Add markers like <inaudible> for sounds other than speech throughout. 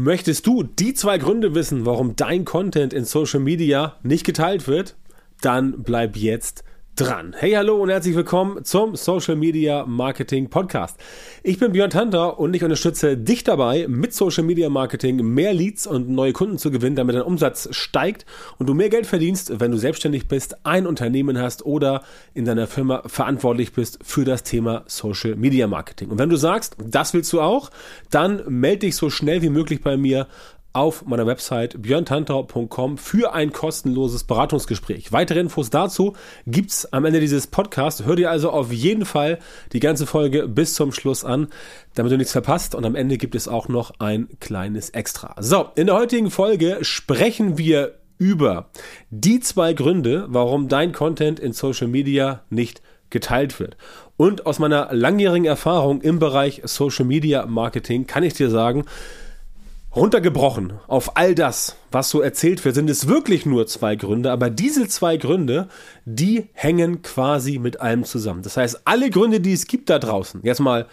Möchtest du die zwei Gründe wissen, warum dein Content in Social Media nicht geteilt wird? Dann bleib jetzt dran. Hey, hallo und herzlich willkommen zum Social Media Marketing Podcast. Ich bin Björn Tanter und ich unterstütze dich dabei, mit Social Media Marketing mehr Leads und neue Kunden zu gewinnen, damit dein Umsatz steigt und du mehr Geld verdienst, wenn du selbstständig bist, ein Unternehmen hast oder in deiner Firma verantwortlich bist für das Thema Social Media Marketing. Und wenn du sagst, das willst du auch, dann melde dich so schnell wie möglich bei mir auf meiner Website björntantau.com für ein kostenloses Beratungsgespräch. Weitere Infos dazu gibt's am Ende dieses Podcasts. Hör dir also auf jeden Fall die ganze Folge bis zum Schluss an, damit du nichts verpasst. Und am Ende gibt es auch noch ein kleines Extra. So, in der heutigen Folge sprechen wir über die zwei Gründe, warum dein Content in Social Media nicht geteilt wird. Und aus meiner langjährigen Erfahrung im Bereich Social Media Marketing kann ich dir sagen, Runtergebrochen auf all das, was so erzählt wird, sind es wirklich nur zwei Gründe, aber diese zwei Gründe, die hängen quasi mit allem zusammen. Das heißt, alle Gründe, die es gibt da draußen, jetzt mal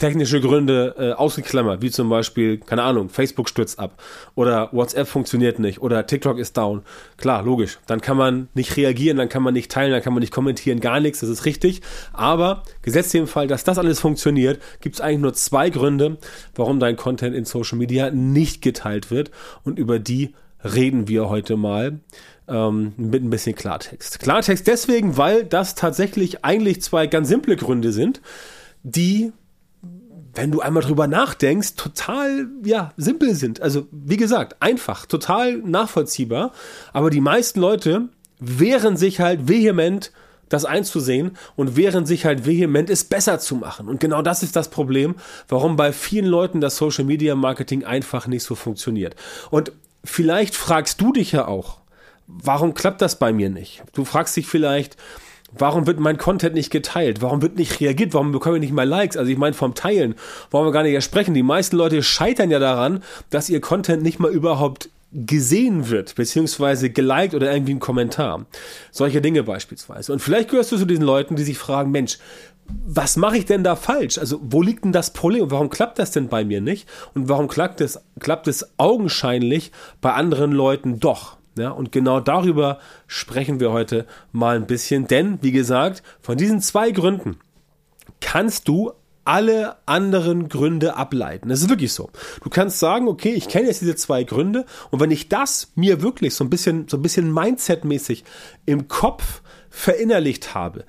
technische Gründe äh, ausgeklammert, wie zum Beispiel, keine Ahnung, Facebook stürzt ab oder WhatsApp funktioniert nicht oder TikTok ist down. Klar, logisch. Dann kann man nicht reagieren, dann kann man nicht teilen, dann kann man nicht kommentieren, gar nichts, das ist richtig. Aber gesetzt dem Fall, dass das alles funktioniert, gibt es eigentlich nur zwei Gründe, warum dein Content in Social Media nicht geteilt wird und über die reden wir heute mal ähm, mit ein bisschen Klartext. Klartext deswegen, weil das tatsächlich eigentlich zwei ganz simple Gründe sind, die wenn du einmal drüber nachdenkst, total, ja, simpel sind. Also, wie gesagt, einfach, total nachvollziehbar. Aber die meisten Leute wehren sich halt vehement, das einzusehen und wehren sich halt vehement, es besser zu machen. Und genau das ist das Problem, warum bei vielen Leuten das Social Media Marketing einfach nicht so funktioniert. Und vielleicht fragst du dich ja auch, warum klappt das bei mir nicht? Du fragst dich vielleicht, Warum wird mein Content nicht geteilt? Warum wird nicht reagiert? Warum bekomme ich nicht mal Likes? Also ich meine vom Teilen, wollen wir gar nicht sprechen. Die meisten Leute scheitern ja daran, dass ihr Content nicht mal überhaupt gesehen wird, beziehungsweise geliked oder irgendwie ein Kommentar. Solche Dinge beispielsweise. Und vielleicht gehörst du zu diesen Leuten, die sich fragen, Mensch, was mache ich denn da falsch? Also wo liegt denn das Problem? Warum klappt das denn bei mir nicht? Und warum klappt es, klappt es augenscheinlich bei anderen Leuten doch? Ja, und genau darüber sprechen wir heute mal ein bisschen, denn wie gesagt, von diesen zwei Gründen kannst du alle anderen Gründe ableiten. Das ist wirklich so. Du kannst sagen, okay, ich kenne jetzt diese zwei Gründe und wenn ich das mir wirklich so ein bisschen, so ein bisschen Mindset-mäßig im Kopf verinnerlicht habe,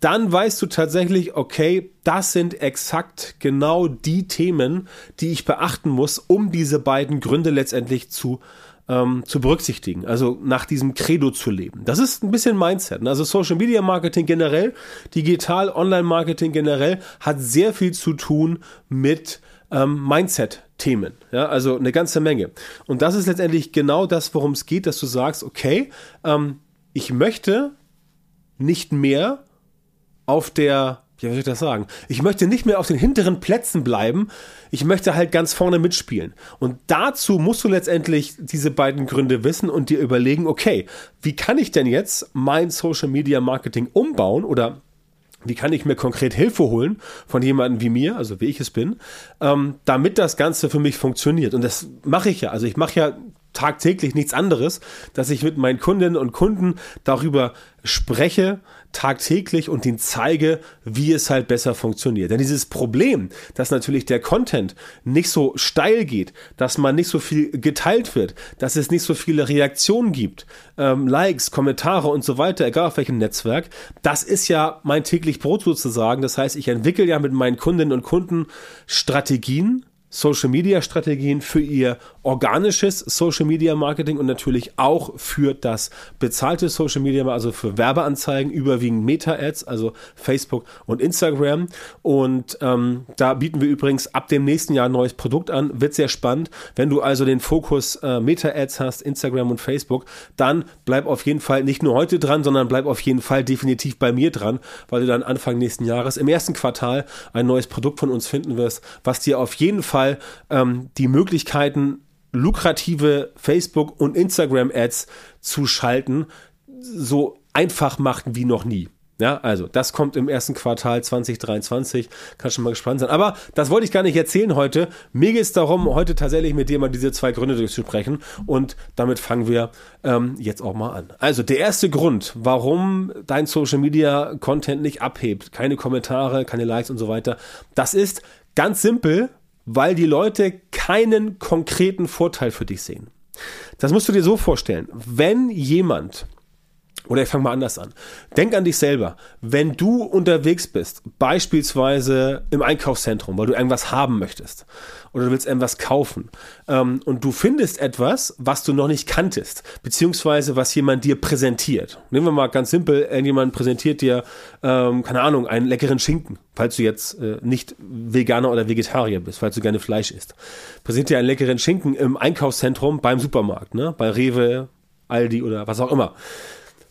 dann weißt du tatsächlich, okay, das sind exakt genau die Themen, die ich beachten muss, um diese beiden Gründe letztendlich zu ähm, zu berücksichtigen, also nach diesem Credo zu leben. Das ist ein bisschen Mindset. Ne? Also Social Media Marketing generell, digital Online Marketing generell hat sehr viel zu tun mit ähm, Mindset-Themen. Ja, also eine ganze Menge. Und das ist letztendlich genau das, worum es geht, dass du sagst, okay, ähm, ich möchte nicht mehr auf der ja, wie soll ich das sagen? Ich möchte nicht mehr auf den hinteren Plätzen bleiben. Ich möchte halt ganz vorne mitspielen. Und dazu musst du letztendlich diese beiden Gründe wissen und dir überlegen, okay, wie kann ich denn jetzt mein Social Media Marketing umbauen oder wie kann ich mir konkret Hilfe holen von jemandem wie mir, also wie ich es bin, ähm, damit das Ganze für mich funktioniert. Und das mache ich ja. Also ich mache ja tagtäglich nichts anderes, dass ich mit meinen Kundinnen und Kunden darüber spreche, tagtäglich und ihnen zeige, wie es halt besser funktioniert. Denn dieses Problem, dass natürlich der Content nicht so steil geht, dass man nicht so viel geteilt wird, dass es nicht so viele Reaktionen gibt, ähm, Likes, Kommentare und so weiter, egal auf welchem Netzwerk, das ist ja mein täglich Brot sozusagen. Das heißt, ich entwickle ja mit meinen Kundinnen und Kunden Strategien, Social Media Strategien für ihr organisches Social Media Marketing und natürlich auch für das bezahlte Social Media, also für Werbeanzeigen, überwiegend Meta-Ads, also Facebook und Instagram. Und ähm, da bieten wir übrigens ab dem nächsten Jahr ein neues Produkt an. Wird sehr spannend. Wenn du also den Fokus äh, Meta-Ads hast, Instagram und Facebook, dann bleib auf jeden Fall nicht nur heute dran, sondern bleib auf jeden Fall definitiv bei mir dran, weil du dann Anfang nächsten Jahres im ersten Quartal ein neues Produkt von uns finden wirst, was dir auf jeden Fall ähm, die Möglichkeiten, lukrative Facebook- und Instagram-Ads zu schalten, so einfach macht wie noch nie. Ja, also das kommt im ersten Quartal 2023. Kann schon mal gespannt sein. Aber das wollte ich gar nicht erzählen heute. Mir geht es darum, heute tatsächlich mit dir mal diese zwei Gründe durchzusprechen. Und damit fangen wir ähm, jetzt auch mal an. Also der erste Grund, warum dein Social Media Content nicht abhebt, keine Kommentare, keine Likes und so weiter, das ist ganz simpel, weil die Leute keinen konkreten Vorteil für dich sehen. Das musst du dir so vorstellen. Wenn jemand oder ich fange mal anders an. Denk an dich selber. Wenn du unterwegs bist, beispielsweise im Einkaufszentrum, weil du irgendwas haben möchtest oder du willst irgendwas kaufen ähm, und du findest etwas, was du noch nicht kanntest, beziehungsweise was jemand dir präsentiert. Nehmen wir mal ganz simpel, irgendjemand präsentiert dir, ähm, keine Ahnung, einen leckeren Schinken, falls du jetzt äh, nicht Veganer oder Vegetarier bist, falls du gerne Fleisch isst. Präsentiert dir einen leckeren Schinken im Einkaufszentrum beim Supermarkt, ne? bei Rewe, Aldi oder was auch immer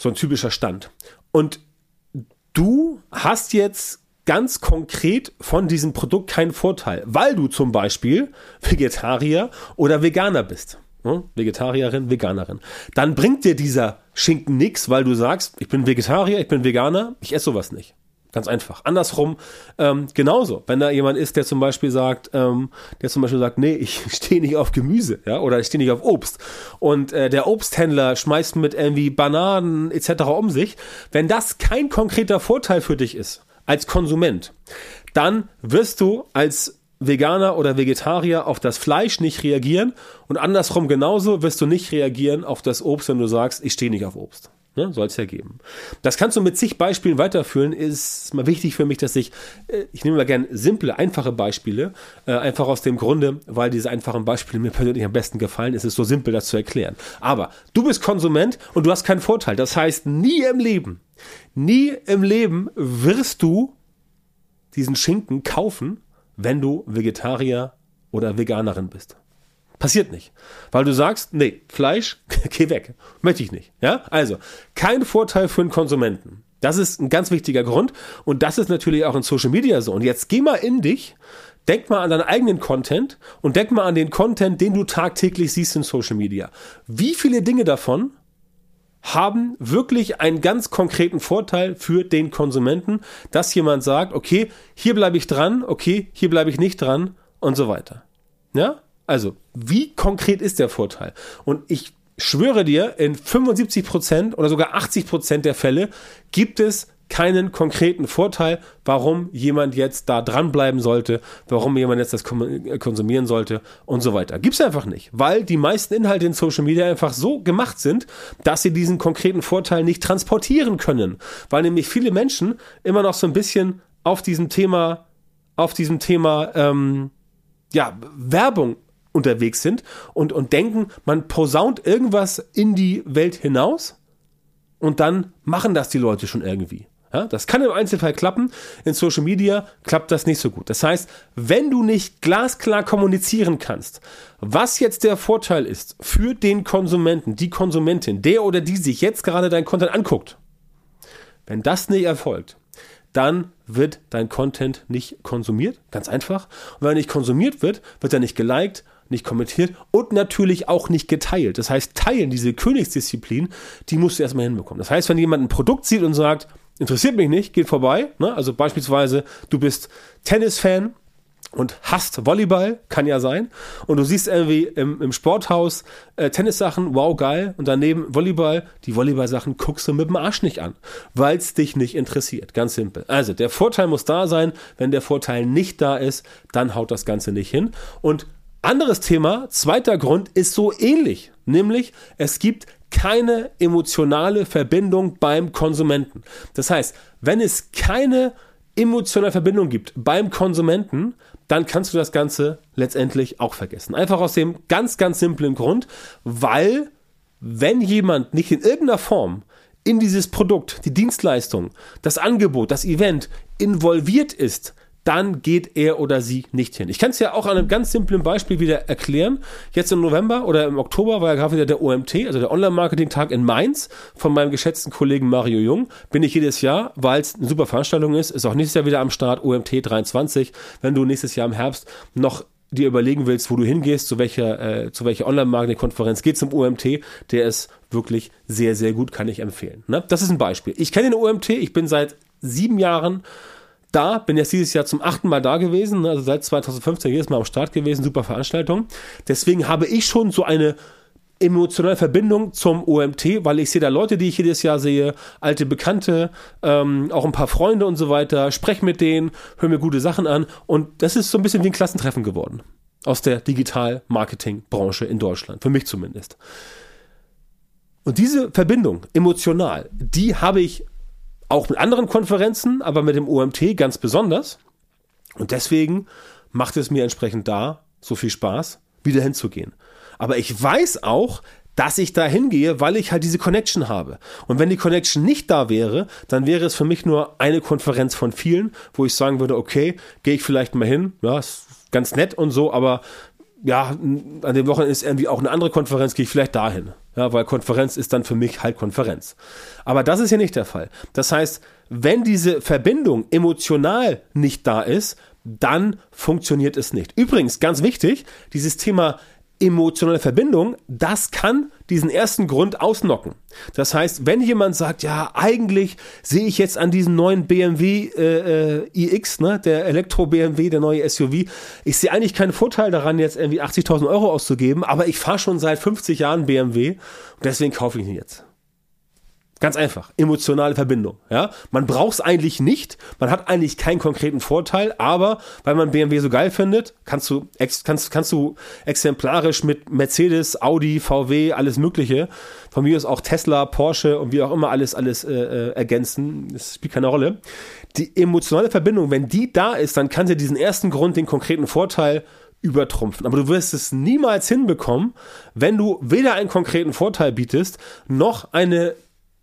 so ein typischer Stand. Und du hast jetzt ganz konkret von diesem Produkt keinen Vorteil, weil du zum Beispiel Vegetarier oder Veganer bist. Hm? Vegetarierin, Veganerin. Dann bringt dir dieser Schinken nichts, weil du sagst, ich bin Vegetarier, ich bin Veganer, ich esse sowas nicht. Ganz einfach. Andersrum ähm, genauso. Wenn da jemand ist, der zum Beispiel sagt, ähm, der zum Beispiel sagt, nee, ich <laughs> stehe nicht auf Gemüse, ja, oder ich stehe nicht auf Obst. Und äh, der Obsthändler schmeißt mit irgendwie Bananen etc. um sich. Wenn das kein konkreter Vorteil für dich ist als Konsument, dann wirst du als Veganer oder Vegetarier auf das Fleisch nicht reagieren und andersrum genauso wirst du nicht reagieren auf das Obst, wenn du sagst, ich stehe nicht auf Obst. Ne, Soll es ja geben. Das kannst du mit zig Beispielen weiterführen. Ist mal wichtig für mich, dass ich, äh, ich nehme mal gerne simple, einfache Beispiele, äh, einfach aus dem Grunde, weil diese einfachen Beispiele mir persönlich am besten gefallen. Es ist so simpel, das zu erklären. Aber du bist Konsument und du hast keinen Vorteil. Das heißt, nie im Leben, nie im Leben wirst du diesen Schinken kaufen, wenn du Vegetarier oder Veganerin bist. Passiert nicht. Weil du sagst, nee, Fleisch, <laughs> geh weg. Möchte ich nicht. Ja? Also, kein Vorteil für den Konsumenten. Das ist ein ganz wichtiger Grund. Und das ist natürlich auch in Social Media so. Und jetzt geh mal in dich, denk mal an deinen eigenen Content und denk mal an den Content, den du tagtäglich siehst in Social Media. Wie viele Dinge davon haben wirklich einen ganz konkreten Vorteil für den Konsumenten, dass jemand sagt, okay, hier bleibe ich dran, okay, hier bleibe ich nicht dran und so weiter. Ja? Also, wie konkret ist der Vorteil? Und ich schwöre dir, in 75 Prozent oder sogar 80 Prozent der Fälle gibt es keinen konkreten Vorteil, warum jemand jetzt da dranbleiben sollte, warum jemand jetzt das konsumieren sollte und so weiter. Gibt es einfach nicht, weil die meisten Inhalte in Social Media einfach so gemacht sind, dass sie diesen konkreten Vorteil nicht transportieren können, weil nämlich viele Menschen immer noch so ein bisschen auf diesem Thema, auf diesem Thema, ähm, ja, Werbung unterwegs sind und, und denken, man posaunt irgendwas in die Welt hinaus und dann machen das die Leute schon irgendwie. Ja, das kann im Einzelfall klappen. In Social Media klappt das nicht so gut. Das heißt, wenn du nicht glasklar kommunizieren kannst, was jetzt der Vorteil ist für den Konsumenten, die Konsumentin, der oder die sich jetzt gerade dein Content anguckt, wenn das nicht erfolgt, dann wird dein Content nicht konsumiert. Ganz einfach. Und wenn er nicht konsumiert wird, wird er nicht geliked, nicht kommentiert und natürlich auch nicht geteilt. Das heißt, teilen, diese Königsdisziplin, die musst du erstmal hinbekommen. Das heißt, wenn jemand ein Produkt sieht und sagt, interessiert mich nicht, geht vorbei, ne? also beispielsweise, du bist Tennisfan und hasst Volleyball, kann ja sein, und du siehst irgendwie im, im Sporthaus äh, Tennissachen, wow, geil, und daneben Volleyball, die Volleyball-Sachen guckst du mit dem Arsch nicht an, weil es dich nicht interessiert, ganz simpel. Also, der Vorteil muss da sein, wenn der Vorteil nicht da ist, dann haut das Ganze nicht hin und anderes Thema, zweiter Grund, ist so ähnlich, nämlich es gibt keine emotionale Verbindung beim Konsumenten. Das heißt, wenn es keine emotionale Verbindung gibt beim Konsumenten, dann kannst du das Ganze letztendlich auch vergessen. Einfach aus dem ganz, ganz simplen Grund, weil wenn jemand nicht in irgendeiner Form in dieses Produkt, die Dienstleistung, das Angebot, das Event involviert ist, dann geht er oder sie nicht hin. Ich kann es ja auch an einem ganz simplen Beispiel wieder erklären. Jetzt im November oder im Oktober war ja gerade wieder der OMT, also der Online-Marketing-Tag in Mainz von meinem geschätzten Kollegen Mario Jung. Bin ich jedes Jahr, weil es eine super Veranstaltung ist, ist auch nächstes Jahr wieder am Start, OMT 23. Wenn du nächstes Jahr im Herbst noch dir überlegen willst, wo du hingehst, zu welcher, äh, zu welcher Online-Marketing-Konferenz, geh zum OMT, der ist wirklich sehr, sehr gut, kann ich empfehlen. Ne? Das ist ein Beispiel. Ich kenne den OMT, ich bin seit sieben Jahren da, bin jetzt dieses Jahr zum achten Mal da gewesen, ne? also seit 2015 jedes Mal am Start gewesen, super Veranstaltung. Deswegen habe ich schon so eine emotionale Verbindung zum OMT, weil ich sehe da Leute, die ich jedes Jahr sehe, alte Bekannte, ähm, auch ein paar Freunde und so weiter, spreche mit denen, höre mir gute Sachen an und das ist so ein bisschen wie ein Klassentreffen geworden aus der Digital-Marketing-Branche in Deutschland, für mich zumindest. Und diese Verbindung emotional, die habe ich auch mit anderen Konferenzen, aber mit dem OMT ganz besonders. Und deswegen macht es mir entsprechend da so viel Spaß, wieder hinzugehen. Aber ich weiß auch, dass ich da hingehe, weil ich halt diese Connection habe. Und wenn die Connection nicht da wäre, dann wäre es für mich nur eine Konferenz von vielen, wo ich sagen würde, okay, gehe ich vielleicht mal hin, ja, ist ganz nett und so, aber ja, an dem Wochenende ist irgendwie auch eine andere Konferenz, gehe ich vielleicht dahin. Ja, weil Konferenz ist dann für mich halt Konferenz. Aber das ist ja nicht der Fall. Das heißt, wenn diese Verbindung emotional nicht da ist, dann funktioniert es nicht. Übrigens, ganz wichtig, dieses Thema emotionale Verbindung, das kann diesen ersten Grund ausnocken. Das heißt, wenn jemand sagt, ja, eigentlich sehe ich jetzt an diesem neuen BMW äh, äh iX, ne, der Elektro-BMW, der neue SUV, ich sehe eigentlich keinen Vorteil daran, jetzt irgendwie 80.000 Euro auszugeben, aber ich fahre schon seit 50 Jahren BMW und deswegen kaufe ich ihn jetzt. Ganz einfach. Emotionale Verbindung. Ja? Man braucht es eigentlich nicht. Man hat eigentlich keinen konkreten Vorteil, aber weil man BMW so geil findet, kannst du, ex, kannst, kannst du exemplarisch mit Mercedes, Audi, VW, alles Mögliche, von mir ist auch Tesla, Porsche und wie auch immer alles, alles äh, äh, ergänzen. Das spielt keine Rolle. Die emotionale Verbindung, wenn die da ist, dann kann sie diesen ersten Grund, den konkreten Vorteil, übertrumpfen. Aber du wirst es niemals hinbekommen, wenn du weder einen konkreten Vorteil bietest, noch eine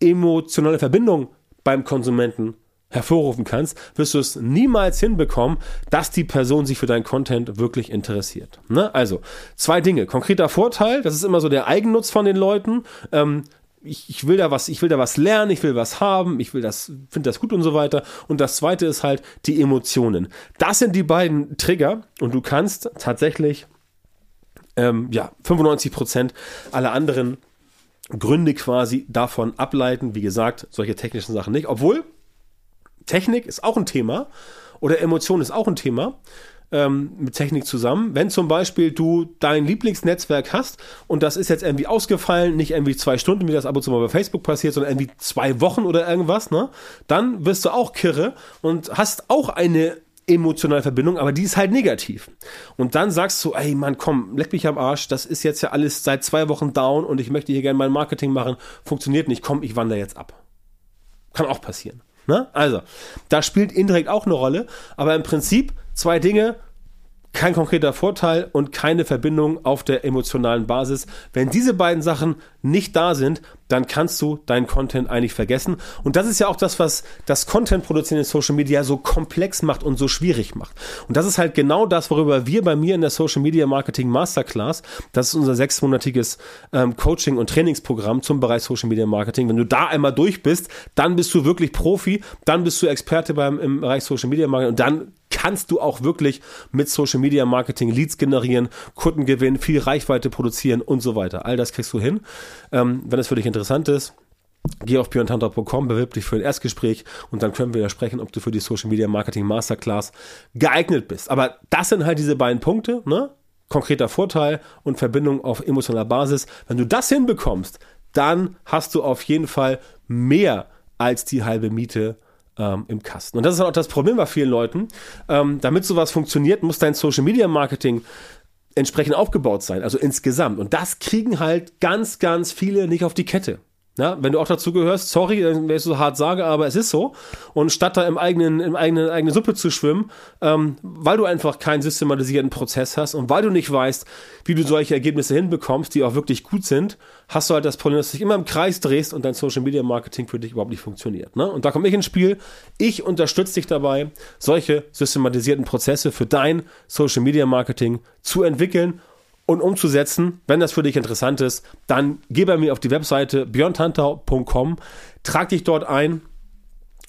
emotionale Verbindung beim Konsumenten hervorrufen kannst, wirst du es niemals hinbekommen, dass die Person sich für deinen Content wirklich interessiert. Ne? Also, zwei Dinge. Konkreter Vorteil, das ist immer so der Eigennutz von den Leuten. Ähm, ich, ich, will da was, ich will da was lernen, ich will was haben, ich will das, finde das gut und so weiter. Und das zweite ist halt die Emotionen. Das sind die beiden Trigger und du kannst tatsächlich ähm, ja 95 Prozent aller anderen Gründe quasi davon ableiten. Wie gesagt, solche technischen Sachen nicht. Obwohl Technik ist auch ein Thema oder Emotion ist auch ein Thema ähm, mit Technik zusammen. Wenn zum Beispiel du dein Lieblingsnetzwerk hast und das ist jetzt irgendwie ausgefallen, nicht irgendwie zwei Stunden, wie das ab und zu mal bei Facebook passiert, sondern irgendwie zwei Wochen oder irgendwas, ne? Dann wirst du auch kirre und hast auch eine emotionale Verbindung, aber die ist halt negativ. Und dann sagst du, ey Mann, komm, leck mich am Arsch, das ist jetzt ja alles seit zwei Wochen down und ich möchte hier gerne mein Marketing machen, funktioniert nicht, komm, ich wandere jetzt ab. Kann auch passieren. Ne? Also, da spielt indirekt auch eine Rolle, aber im Prinzip zwei Dinge, kein konkreter Vorteil und keine Verbindung auf der emotionalen Basis. Wenn diese beiden Sachen nicht da sind, dann kannst du deinen Content eigentlich vergessen. Und das ist ja auch das, was das Content produzieren in Social Media so komplex macht und so schwierig macht. Und das ist halt genau das, worüber wir bei mir in der Social Media Marketing Masterclass, das ist unser sechsmonatiges ähm, Coaching- und Trainingsprogramm zum Bereich Social Media Marketing. Wenn du da einmal durch bist, dann bist du wirklich Profi, dann bist du Experte beim, im Bereich Social Media Marketing und dann kannst du auch wirklich mit Social Media Marketing Leads generieren, Kunden gewinnen, viel Reichweite produzieren und so weiter. All das kriegst du hin. Ähm, wenn es für dich interessant ist, Geh auf björntantra.com, bewirb dich für ein Erstgespräch und dann können wir ja sprechen, ob du für die Social Media Marketing Masterclass geeignet bist. Aber das sind halt diese beiden Punkte, ne? Konkreter Vorteil und Verbindung auf emotionaler Basis. Wenn du das hinbekommst, dann hast du auf jeden Fall mehr als die halbe Miete ähm, im Kasten. Und das ist auch das Problem bei vielen Leuten. Ähm, damit sowas funktioniert, muss dein Social Media Marketing entsprechend aufgebaut sein, also insgesamt. Und das kriegen halt ganz, ganz viele nicht auf die Kette. Ja, wenn du auch dazu gehörst, sorry, wenn ich so hart sage, aber es ist so. Und statt da im eigenen, im eigenen, eigene Suppe zu schwimmen, ähm, weil du einfach keinen systematisierten Prozess hast und weil du nicht weißt, wie du solche Ergebnisse hinbekommst, die auch wirklich gut sind, hast du halt das Problem, dass du dich immer im Kreis drehst und dein Social Media Marketing für dich überhaupt nicht funktioniert. Ne? Und da komme ich ins Spiel. Ich unterstütze dich dabei, solche systematisierten Prozesse für dein Social Media Marketing zu entwickeln und umzusetzen. Wenn das für dich interessant ist, dann geh bei mir auf die Webseite björntantau.com, trag dich dort ein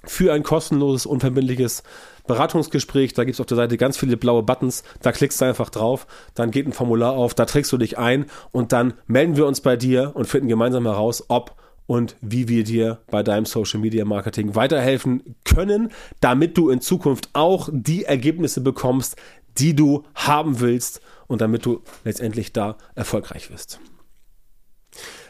für ein kostenloses, unverbindliches Beratungsgespräch, da gibt es auf der Seite ganz viele blaue Buttons, da klickst du einfach drauf, dann geht ein Formular auf, da trägst du dich ein und dann melden wir uns bei dir und finden gemeinsam heraus, ob und wie wir dir bei deinem Social Media Marketing weiterhelfen können, damit du in Zukunft auch die Ergebnisse bekommst, die du haben willst und damit du letztendlich da erfolgreich wirst.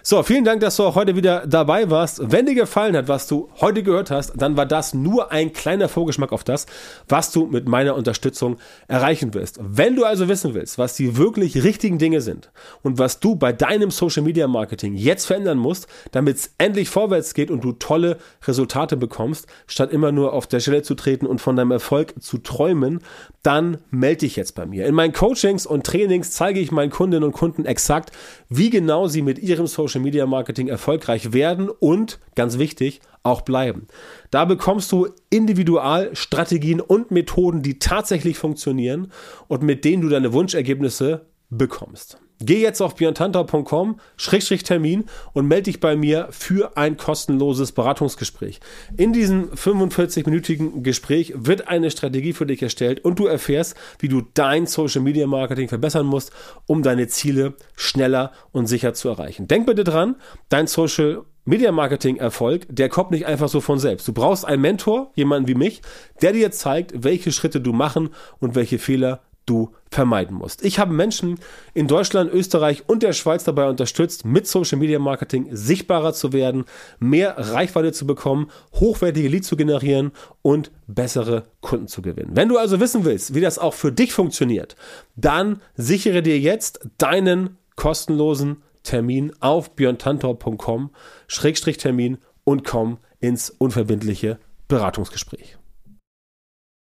So, vielen Dank, dass du auch heute wieder dabei warst. Wenn dir gefallen hat, was du heute gehört hast, dann war das nur ein kleiner Vorgeschmack auf das, was du mit meiner Unterstützung erreichen wirst. Wenn du also wissen willst, was die wirklich richtigen Dinge sind und was du bei deinem Social Media Marketing jetzt verändern musst, damit es endlich vorwärts geht und du tolle Resultate bekommst, statt immer nur auf der Stelle zu treten und von deinem Erfolg zu träumen, dann melde dich jetzt bei mir. In meinen Coachings und Trainings zeige ich meinen Kundinnen und Kunden exakt, wie genau sie mit ihrem Social Social Media Marketing erfolgreich werden und, ganz wichtig, auch bleiben. Da bekommst du Individualstrategien und Methoden, die tatsächlich funktionieren und mit denen du deine Wunschergebnisse bekommst. Geh jetzt auf björntantau.com, Schrägstrich Termin und melde dich bei mir für ein kostenloses Beratungsgespräch. In diesem 45-minütigen Gespräch wird eine Strategie für dich erstellt und du erfährst, wie du dein Social Media Marketing verbessern musst, um deine Ziele schneller und sicher zu erreichen. Denk bitte dran, dein Social Media Marketing Erfolg, der kommt nicht einfach so von selbst. Du brauchst einen Mentor, jemanden wie mich, der dir zeigt, welche Schritte du machen und welche Fehler du vermeiden musst. Ich habe Menschen in Deutschland, Österreich und der Schweiz dabei unterstützt, mit Social Media Marketing sichtbarer zu werden, mehr Reichweite zu bekommen, hochwertige Leads zu generieren und bessere Kunden zu gewinnen. Wenn du also wissen willst, wie das auch für dich funktioniert, dann sichere dir jetzt deinen kostenlosen Termin auf björntantor.com Schrägstrich Termin und komm ins unverbindliche Beratungsgespräch.